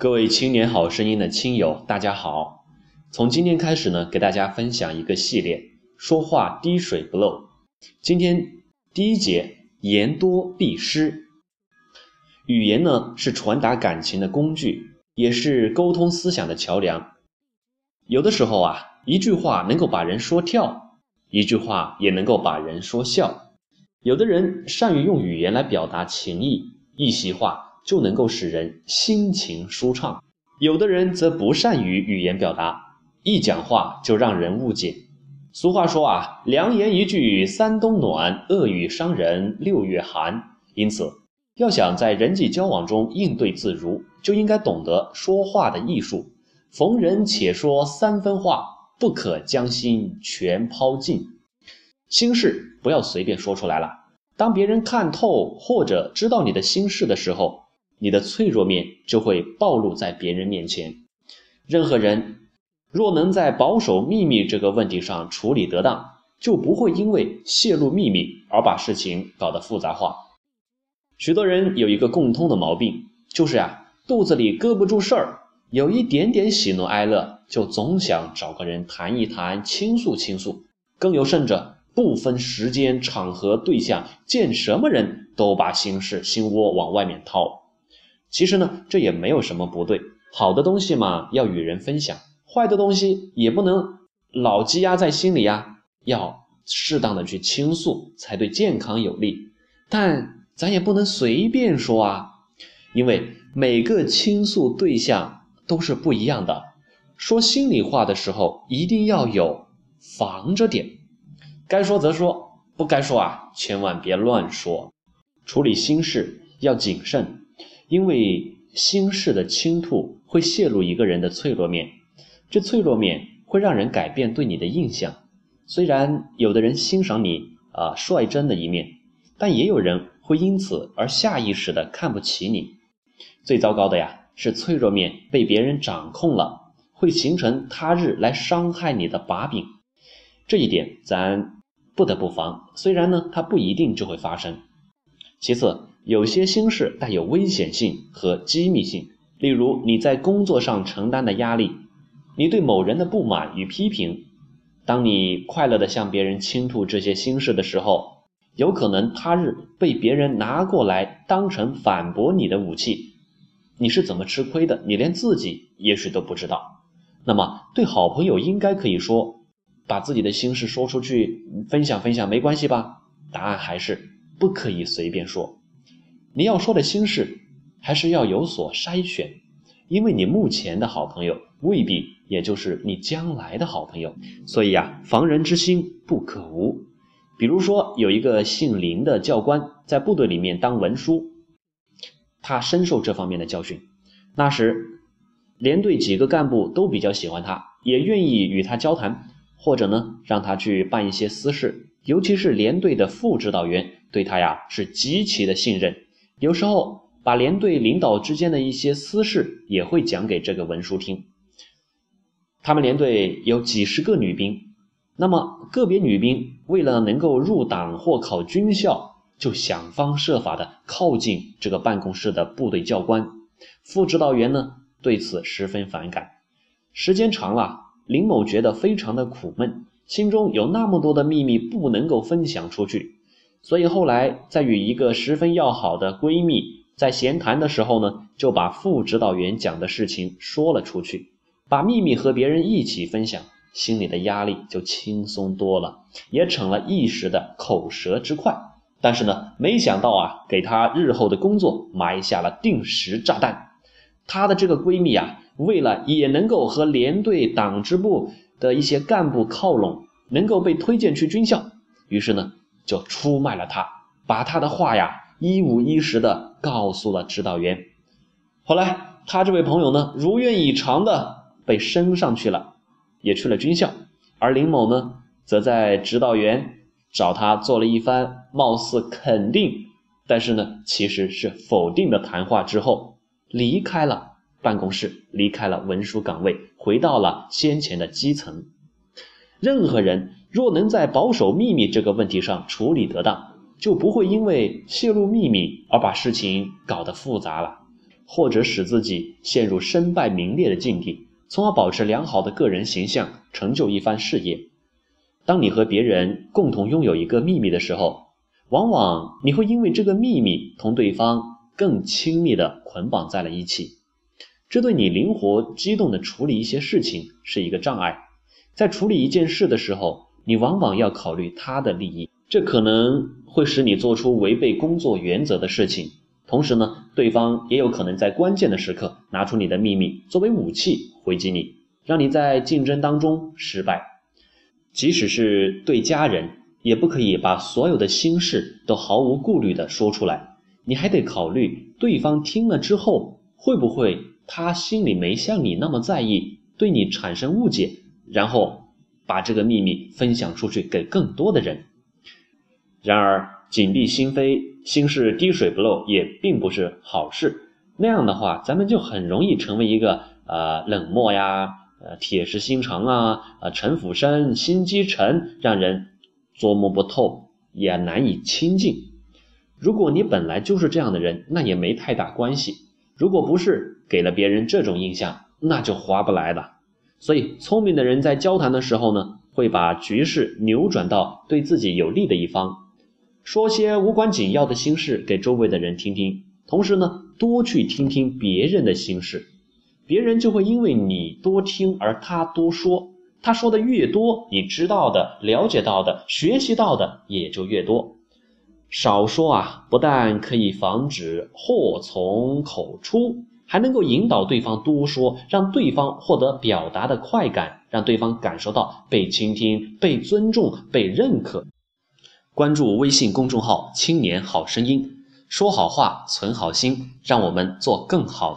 各位青年好声音的亲友，大家好。从今天开始呢，给大家分享一个系列，说话滴水不漏。今天第一节，言多必失。语言呢，是传达感情的工具，也是沟通思想的桥梁。有的时候啊，一句话能够把人说跳，一句话也能够把人说笑。有的人善于用语言来表达情意，一席话。就能够使人心情舒畅，有的人则不善于语言表达，一讲话就让人误解。俗话说啊，良言一句三冬暖，恶语伤人六月寒。因此，要想在人际交往中应对自如，就应该懂得说话的艺术。逢人且说三分话，不可将心全抛尽。心事不要随便说出来了。当别人看透或者知道你的心事的时候，你的脆弱面就会暴露在别人面前。任何人若能在保守秘密这个问题上处理得当，就不会因为泄露秘密而把事情搞得复杂化。许多人有一个共通的毛病，就是呀，肚子里搁不住事儿，有一点点喜怒哀乐，就总想找个人谈一谈、倾诉倾诉。更有甚者，不分时间、场合、对象，见什么人都把心事、心窝往外面掏。其实呢，这也没有什么不对。好的东西嘛，要与人分享；坏的东西也不能老积压在心里呀，要适当的去倾诉，才对健康有利。但咱也不能随便说啊，因为每个倾诉对象都是不一样的。说心里话的时候，一定要有防着点，该说则说，不该说啊，千万别乱说。处理心事要谨慎。因为心事的倾吐会泄露一个人的脆弱面，这脆弱面会让人改变对你的印象。虽然有的人欣赏你啊率真的一面，但也有人会因此而下意识的看不起你。最糟糕的呀，是脆弱面被别人掌控了，会形成他日来伤害你的把柄。这一点咱不得不防。虽然呢，它不一定就会发生。其次。有些心事带有危险性和机密性，例如你在工作上承担的压力，你对某人的不满与批评。当你快乐地向别人倾吐这些心事的时候，有可能他日被别人拿过来当成反驳你的武器。你是怎么吃亏的？你连自己也许都不知道。那么，对好朋友应该可以说，把自己的心事说出去分享分享，没关系吧？答案还是不可以随便说。你要说的心事，还是要有所筛选，因为你目前的好朋友未必也就是你将来的好朋友，所以呀，防人之心不可无。比如说，有一个姓林的教官在部队里面当文书，他深受这方面的教训。那时，连队几个干部都比较喜欢他，也愿意与他交谈，或者呢，让他去办一些私事。尤其是连队的副指导员，对他呀是极其的信任。有时候把连队领导之间的一些私事也会讲给这个文书听。他们连队有几十个女兵，那么个别女兵为了能够入党或考军校，就想方设法的靠近这个办公室的部队教官。副指导员呢对此十分反感。时间长了，林某觉得非常的苦闷，心中有那么多的秘密不能够分享出去。所以后来，在与一个十分要好的闺蜜在闲谈的时候呢，就把副指导员讲的事情说了出去，把秘密和别人一起分享，心里的压力就轻松多了，也成了一时的口舌之快。但是呢，没想到啊，给她日后的工作埋下了定时炸弹。她的这个闺蜜啊，为了也能够和连队党支部的一些干部靠拢，能够被推荐去军校，于是呢。就出卖了他，把他的话呀一五一十的告诉了指导员。后来他这位朋友呢，如愿以偿的被升上去了，也去了军校。而林某呢，则在指导员找他做了一番貌似肯定，但是呢，其实是否定的谈话之后，离开了办公室，离开了文书岗位，回到了先前的基层。任何人。若能在保守秘密这个问题上处理得当，就不会因为泄露秘密而把事情搞得复杂了。或者使自己陷入身败名裂的境地，从而保持良好的个人形象，成就一番事业。当你和别人共同拥有一个秘密的时候，往往你会因为这个秘密同对方更亲密地捆绑在了一起，这对你灵活机动地处理一些事情是一个障碍。在处理一件事的时候，你往往要考虑他的利益，这可能会使你做出违背工作原则的事情。同时呢，对方也有可能在关键的时刻拿出你的秘密作为武器回击你，让你在竞争当中失败。即使是对家人，也不可以把所有的心事都毫无顾虑的说出来，你还得考虑对方听了之后会不会他心里没像你那么在意，对你产生误解，然后把这个秘密分享出去给更多的人。然而，紧闭心扉。心事滴水不漏也并不是好事，那样的话，咱们就很容易成为一个呃冷漠呀、呃铁石心肠啊、呃城府深、心机沉，让人琢磨不透，也难以亲近。如果你本来就是这样的人，那也没太大关系；如果不是，给了别人这种印象，那就划不来了。所以，聪明的人在交谈的时候呢，会把局势扭转到对自己有利的一方。说些无关紧要的心事给周围的人听听，同时呢，多去听听别人的心事，别人就会因为你多听而他多说，他说的越多，你知道的、了解到的、学习到的也就越多。少说啊，不但可以防止祸从口出，还能够引导对方多说，让对方获得表达的快感，让对方感受到被倾听、被尊重、被认可。关注微信公众号“青年好声音”，说好话，存好心，让我们做更好。